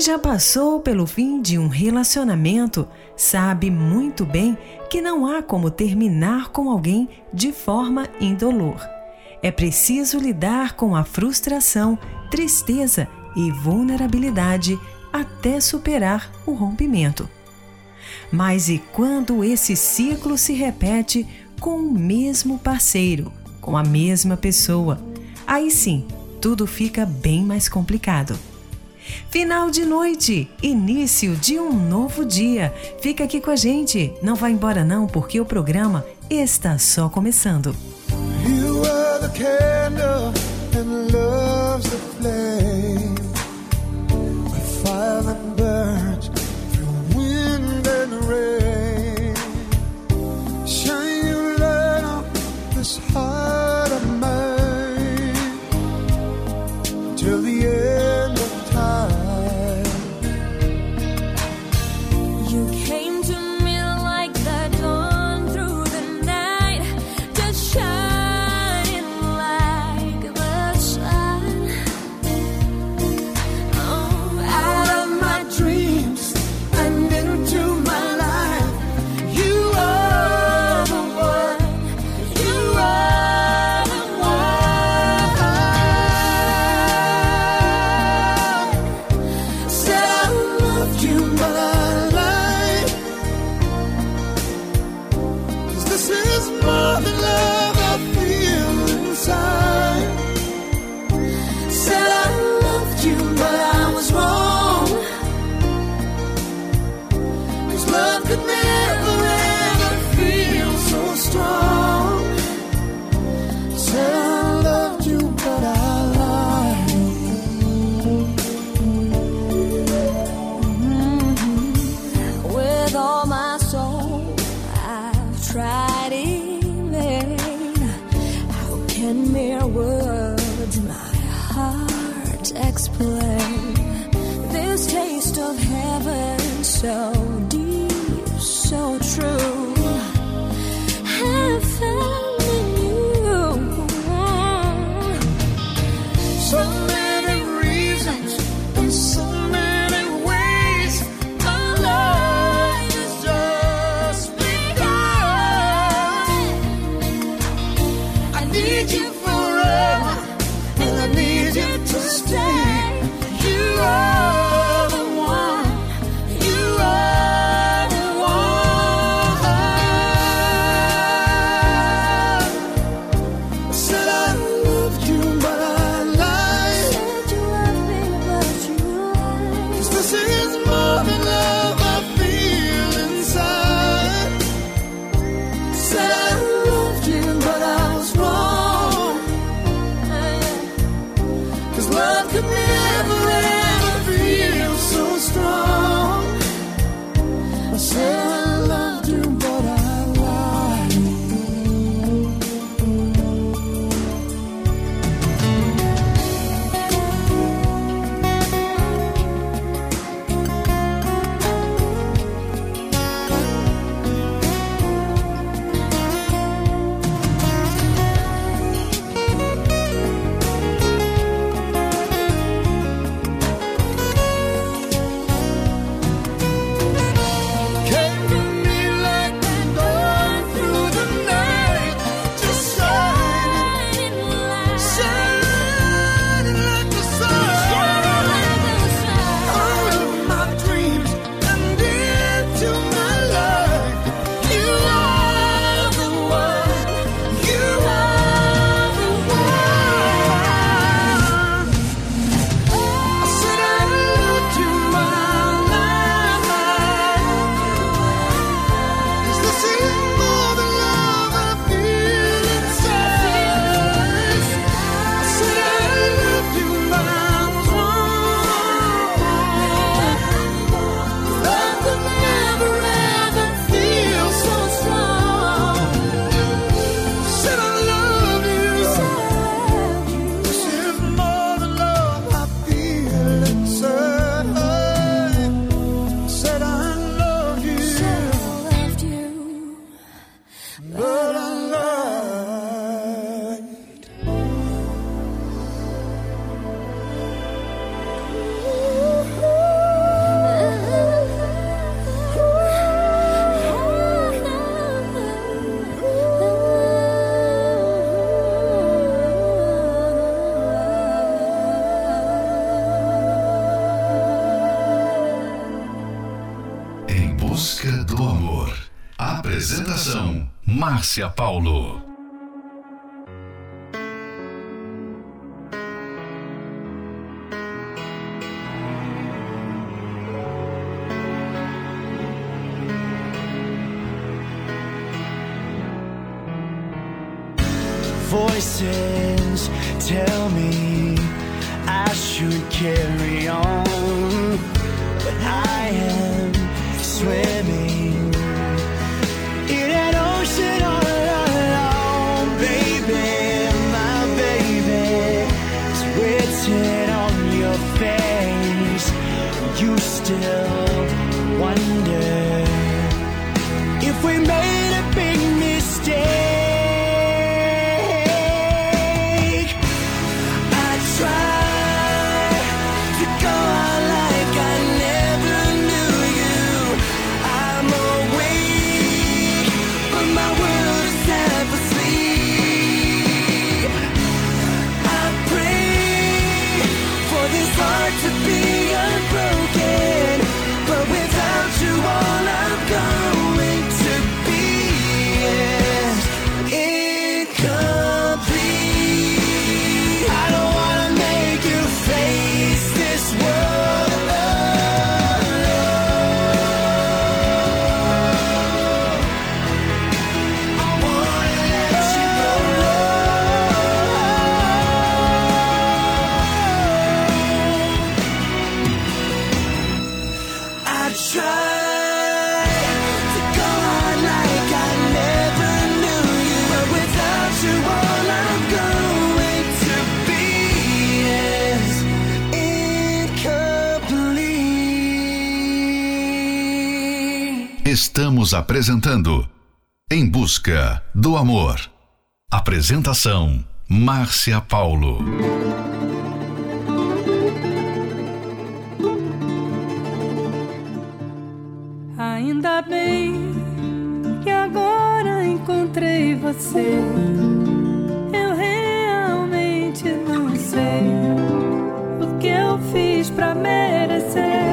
Quem já passou pelo fim de um relacionamento sabe muito bem que não há como terminar com alguém de forma indolor. É preciso lidar com a frustração, tristeza e vulnerabilidade até superar o rompimento. Mas e quando esse ciclo se repete com o mesmo parceiro, com a mesma pessoa? Aí sim, tudo fica bem mais complicado. Final de noite, início de um novo dia. Fica aqui com a gente, não vá embora não, porque o programa está só começando. You are the candle and love's the flame. Márcia Paulo. Voices tell me I should carry on, but I am swimming. still Estamos apresentando Em Busca do Amor. Apresentação Márcia Paulo. Ainda bem que agora encontrei você. Eu realmente não sei o que eu fiz para merecer.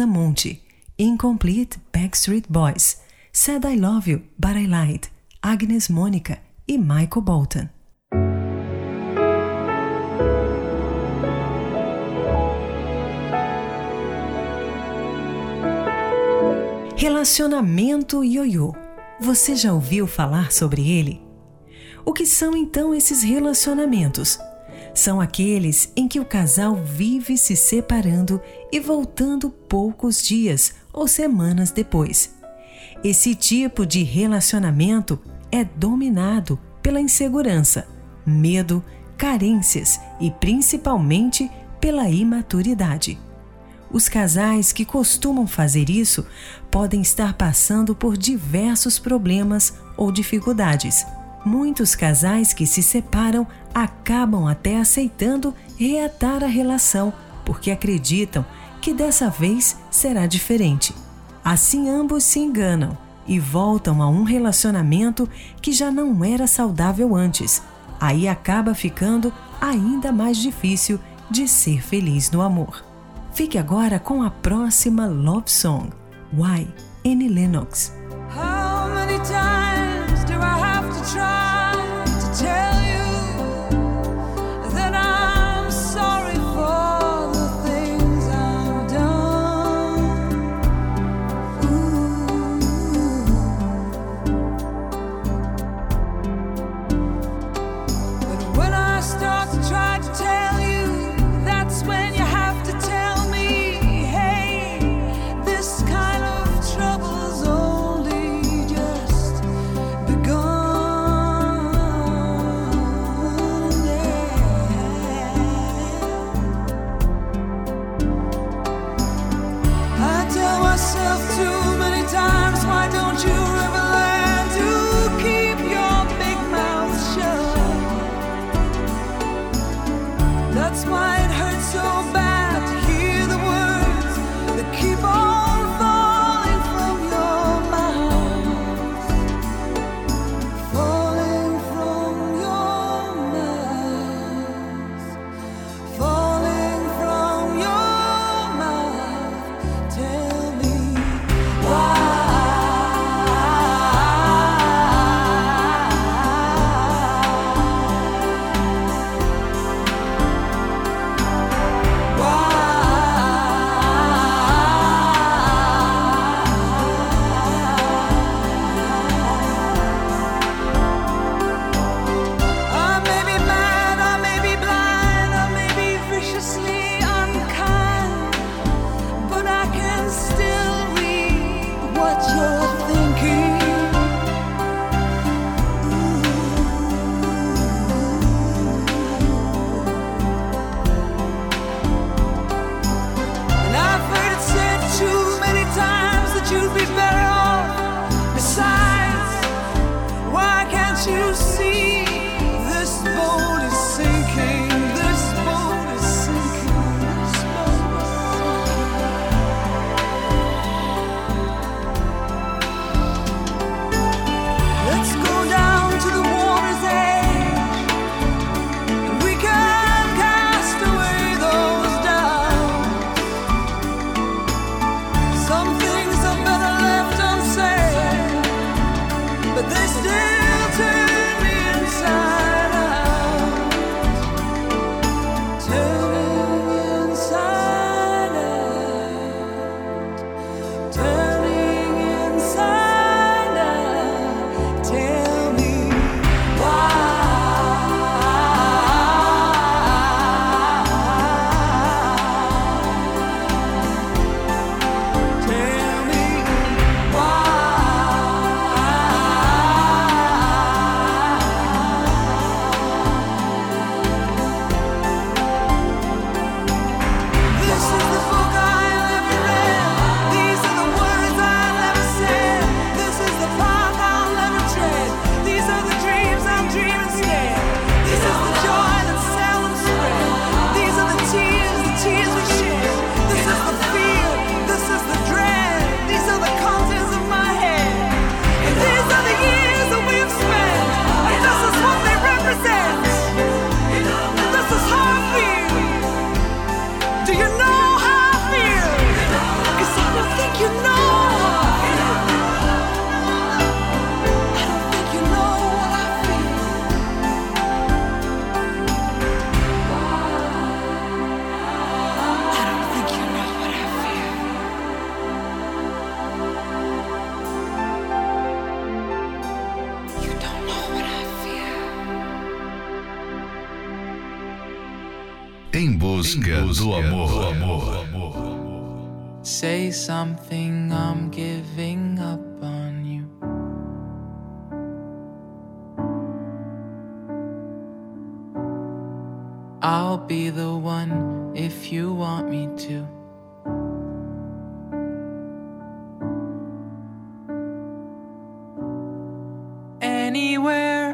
Marisa Monte, Incomplete Backstreet Boys, Said I Love You, But I Lied, Agnes Mônica e Michael Bolton. Relacionamento ioiô. Você já ouviu falar sobre ele? O que são então esses relacionamentos? São aqueles em que o casal vive se separando e voltando poucos dias ou semanas depois. Esse tipo de relacionamento é dominado pela insegurança, medo, carências e principalmente pela imaturidade. Os casais que costumam fazer isso podem estar passando por diversos problemas ou dificuldades. Muitos casais que se separam acabam até aceitando reatar a relação porque acreditam que dessa vez será diferente. Assim, ambos se enganam e voltam a um relacionamento que já não era saudável antes. Aí acaba ficando ainda mais difícil de ser feliz no amor. Fique agora com a próxima Love Song, Why, Annie Lennox. Try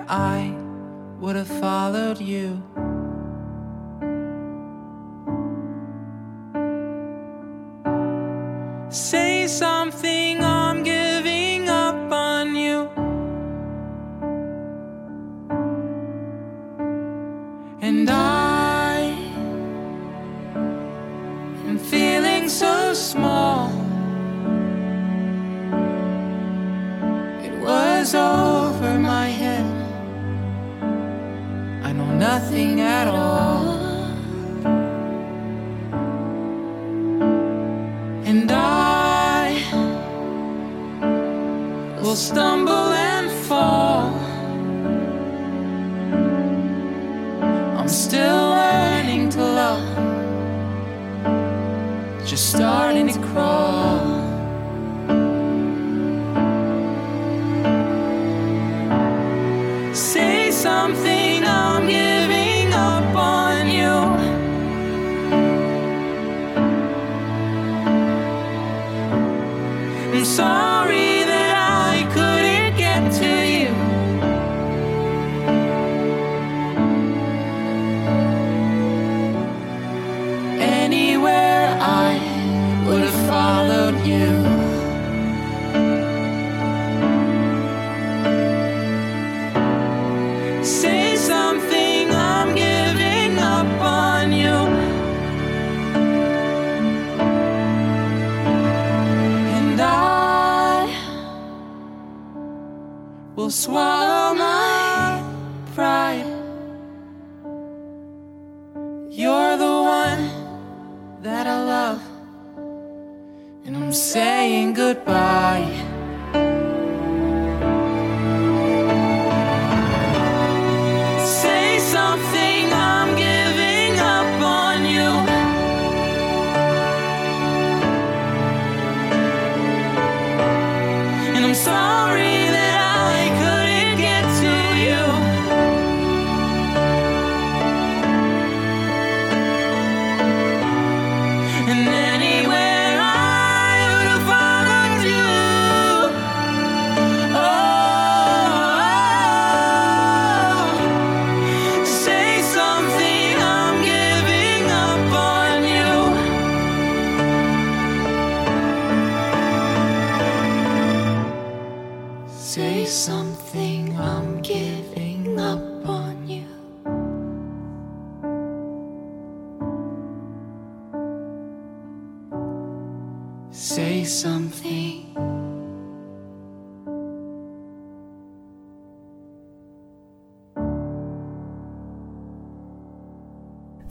I would have followed you. Swallow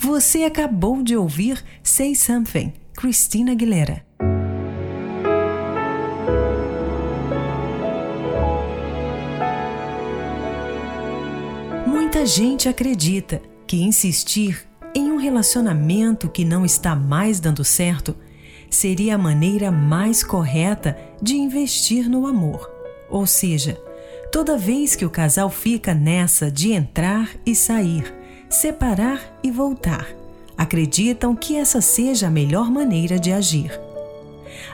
Você acabou de ouvir Say Something, Christina Aguilera. Muita gente acredita que insistir em um relacionamento que não está mais dando certo seria a maneira mais correta de investir no amor. Ou seja, toda vez que o casal fica nessa de entrar e sair, separar e voltar, acreditam que essa seja a melhor maneira de agir.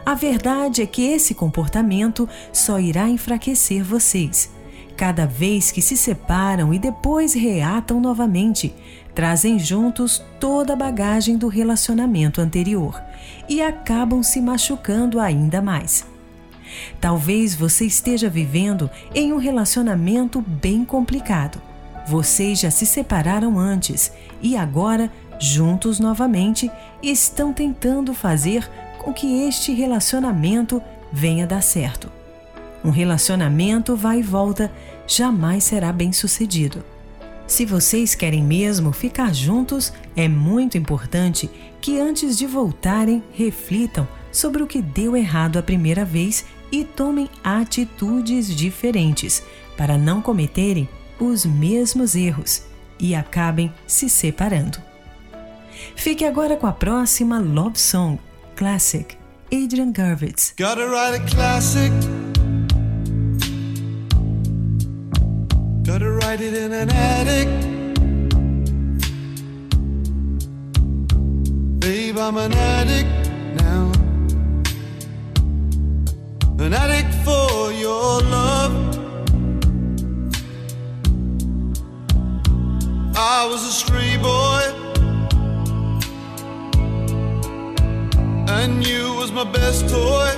A verdade é que esse comportamento só irá enfraquecer vocês. Cada vez que se separam e depois reatam novamente, trazem juntos toda a bagagem do relacionamento anterior e acabam se machucando ainda mais. Talvez você esteja vivendo em um relacionamento bem complicado. Vocês já se separaram antes e agora, juntos novamente, estão tentando fazer com que este relacionamento venha dar certo. Um relacionamento vai e volta jamais será bem sucedido. Se vocês querem mesmo ficar juntos, é muito importante que antes de voltarem reflitam sobre o que deu errado a primeira vez e tomem atitudes diferentes para não cometerem os mesmos erros e acabem se separando. Fique agora com a próxima Love Song, Classic, Adrian Gurvitz. Gotta write a classic. Gotta write it in an attic. Babe, I'm an addict now. An addict for your love. I was a stray boy. And you was my best toy.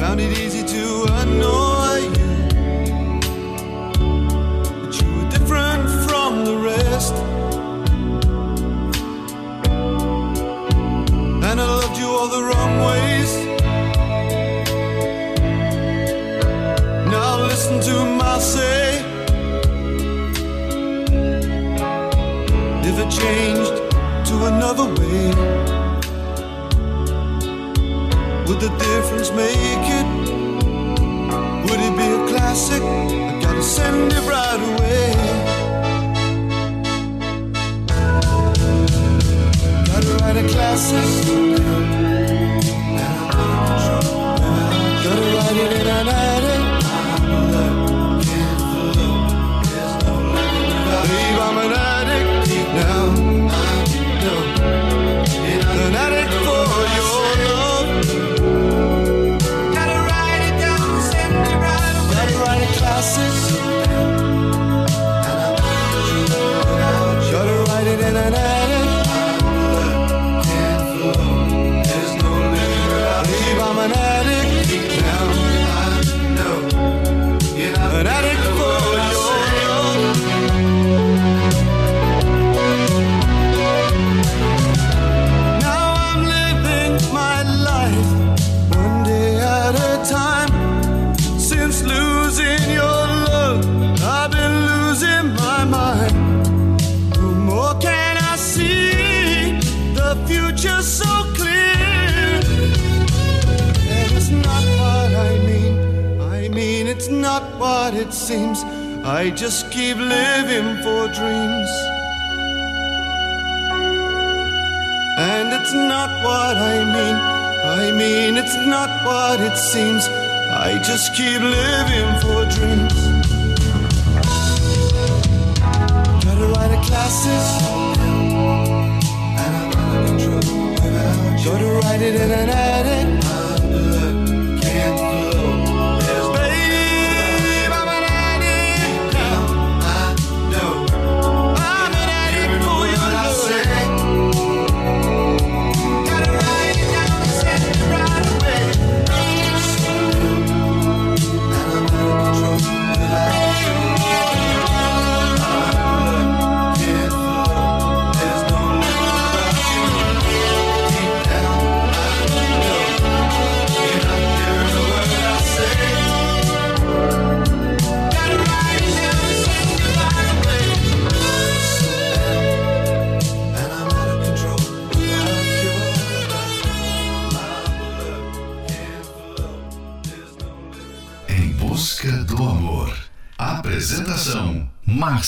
Found it easy to annoy you. But you were different from the rest. And I loved you all the wrong ways. Now listen to my changed to another way, would the difference make it? Would it be a classic? I gotta send it right away. Gotta write a classic.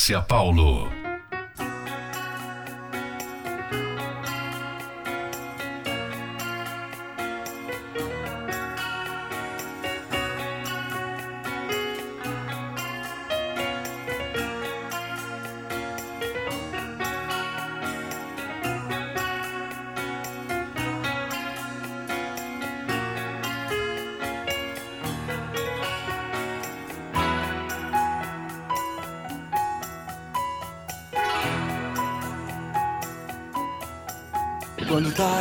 Márcia Paulo.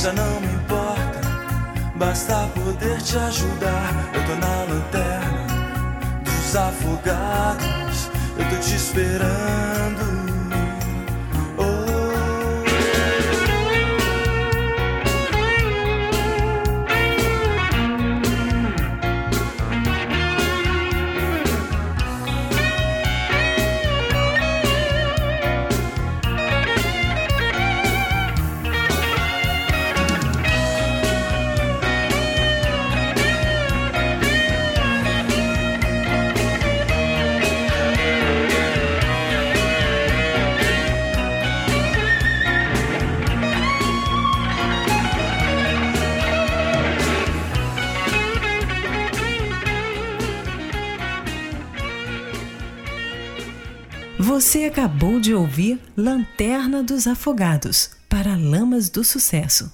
Já não me importa. Basta poder te ajudar. Eu tô na lanterna dos afogados. Eu tô te esperando. Você acabou de ouvir Lanterna dos Afogados para Lamas do Sucesso.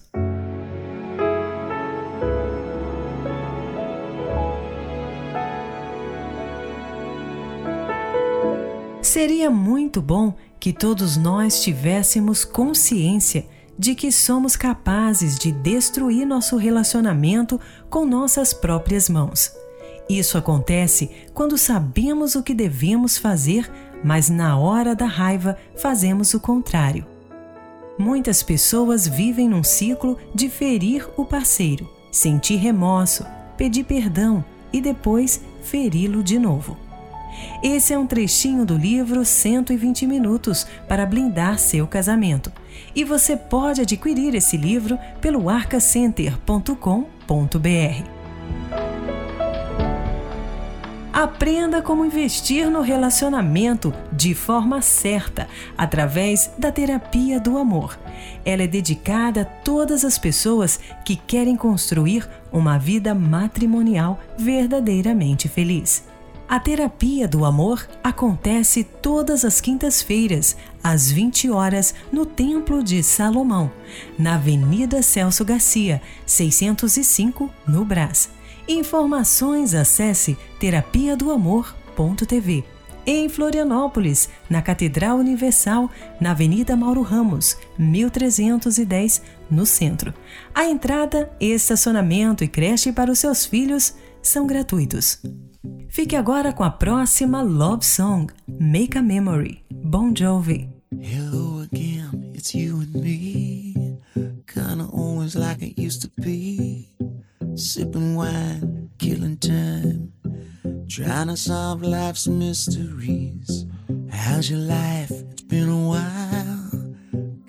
Seria muito bom que todos nós tivéssemos consciência de que somos capazes de destruir nosso relacionamento com nossas próprias mãos. Isso acontece quando sabemos o que devemos fazer, mas na hora da raiva fazemos o contrário. Muitas pessoas vivem num ciclo de ferir o parceiro, sentir remorso, pedir perdão e depois feri-lo de novo. Esse é um trechinho do livro 120 Minutos para Blindar Seu Casamento. E você pode adquirir esse livro pelo arcacenter.com.br. Aprenda como investir no relacionamento de forma certa, através da terapia do amor. Ela é dedicada a todas as pessoas que querem construir uma vida matrimonial verdadeiramente feliz. A terapia do amor acontece todas as quintas-feiras, às 20 horas, no Templo de Salomão, na Avenida Celso Garcia, 605, no Brás. Informações acesse terapia do amor.tv. Em Florianópolis, na Catedral Universal, na Avenida Mauro Ramos, 1310, no centro. A entrada, estacionamento e creche para os seus filhos são gratuitos. Fique agora com a próxima Love Song, Make a Memory, Bon Jovi. Hello again, it's you and me. Kinda always like it used to be. Sipping wine, killing time. Trying to solve life's mysteries. How's your life? It's been a while.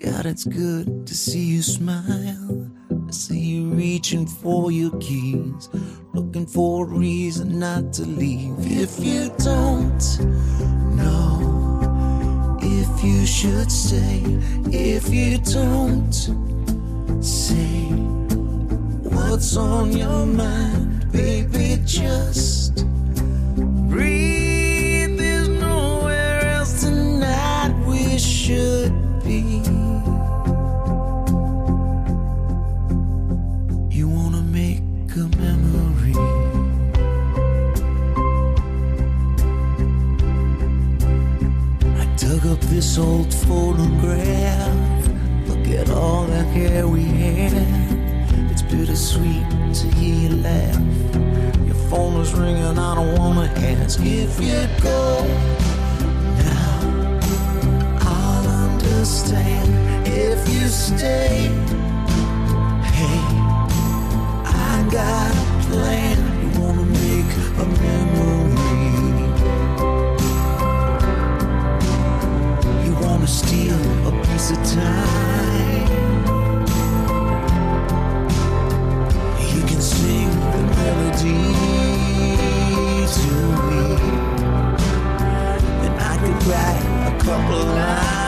God, it's good to see you smile. I see you reaching for your keys, looking for a reason not to leave. If you don't know if you should stay, if you don't say what's on your mind, baby, just breathe. There's nowhere else tonight we should be. You wanna make a memory. I dug up this old photograph. sweet to hear you laugh. Your phone is ringing, I don't wanna ask if you go. Now I'll understand if you stay. Hey, I got a plan. You wanna make a memory. You wanna steal a piece of time. couple lines.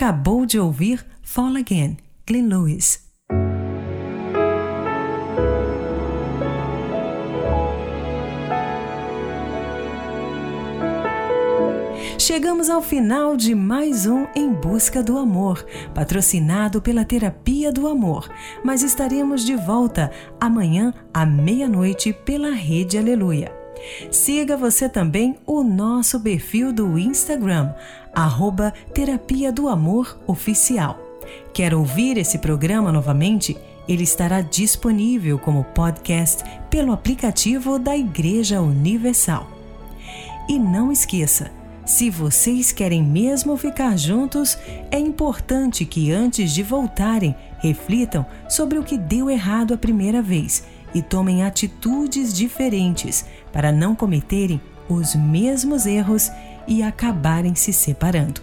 acabou de ouvir Fall Again, Glenn Lewis. Chegamos ao final de mais um Em Busca do Amor, patrocinado pela Terapia do Amor. Mas estaremos de volta amanhã à meia-noite pela Rede Aleluia. Siga você também o nosso perfil do Instagram, arroba Terapia do Amor Oficial. Quer ouvir esse programa novamente? Ele estará disponível como podcast pelo aplicativo da Igreja Universal. E não esqueça, se vocês querem mesmo ficar juntos, é importante que antes de voltarem, reflitam sobre o que deu errado a primeira vez e tomem atitudes diferentes para não cometerem os mesmos erros e acabarem se separando.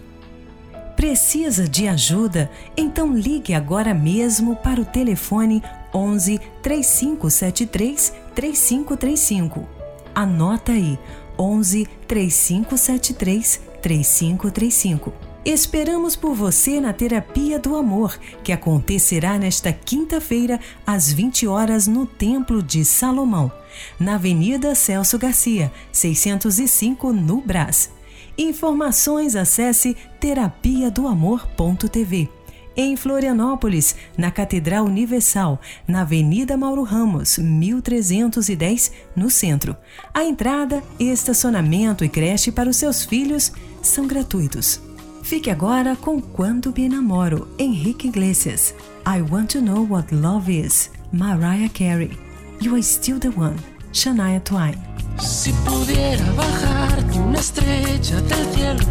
Precisa de ajuda? Então ligue agora mesmo para o telefone 11 3573 3535. Anota aí: 11 3573 3535. Esperamos por você na Terapia do Amor, que acontecerá nesta quinta-feira às 20 horas no Templo de Salomão na Avenida Celso Garcia, 605, no Brás. Informações acesse terapia do amor.tv. Em Florianópolis, na Catedral Universal, na Avenida Mauro Ramos, 1310, no centro. A entrada, estacionamento e creche para os seus filhos são gratuitos. Fique agora com Quando Me Namoro, Henrique Iglesias. I Want to Know What Love Is, Mariah Carey. You Are Still the One, Shania Twain. Si pudiera bajarte una estrella del cielo,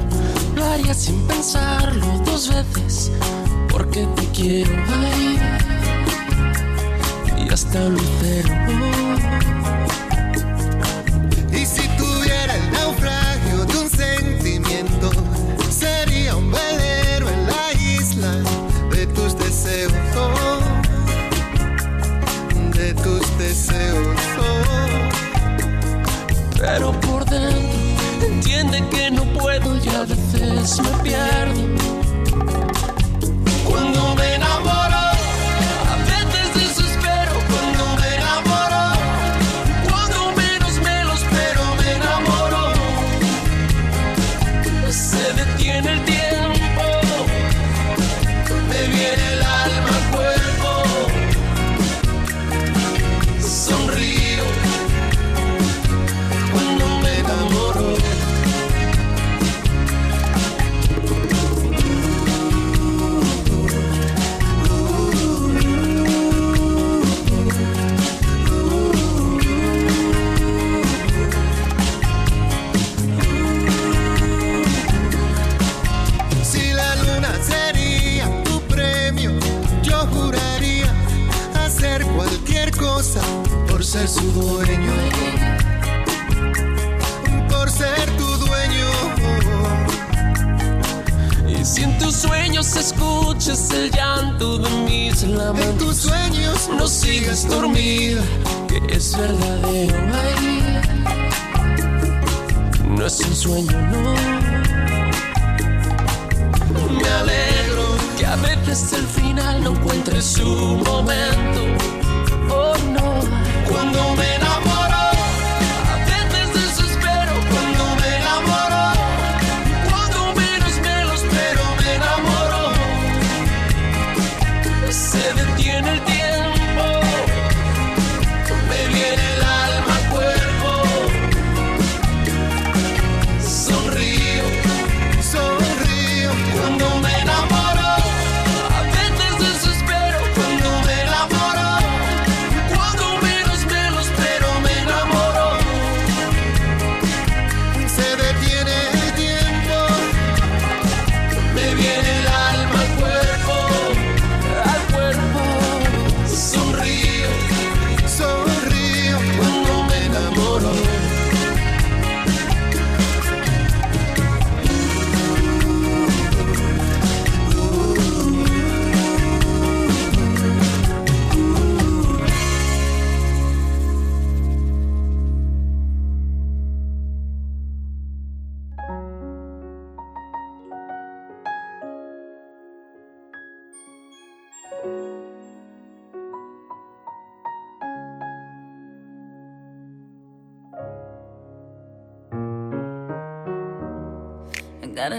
lo haría sin pensarlo dos veces, porque te quiero ahí y hasta lucero. Su momento.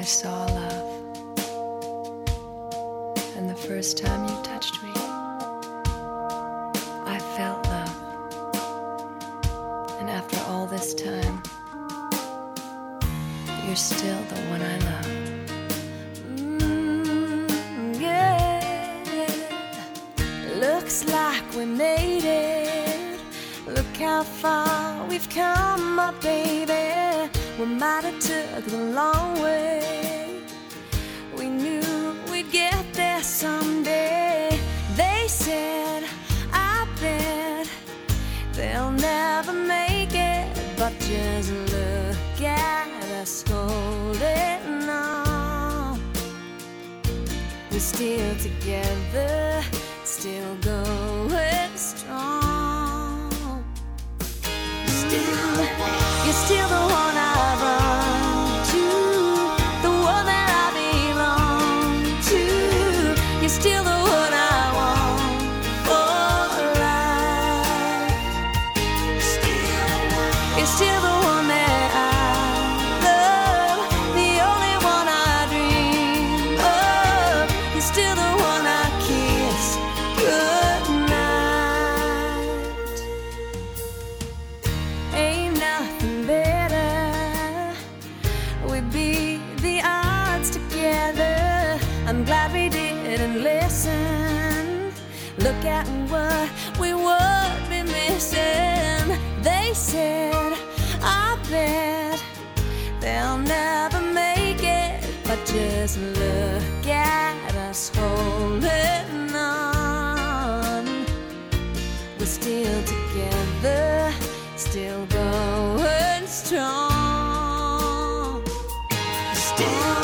I saw love. And the first time you touched me, I felt love. And after all this time, you're still the one I love. Mm, yeah. Looks like we made it. Look how far we've come, my baby. We might have took the long way. We knew we'd get there someday. They said, I bet they'll never make it. But just look at us holding on. We're still together, We didn't listen. Look at what we would be missing. They said, I bet they'll never make it. But just look at us holding on. We're still together, still going strong. Still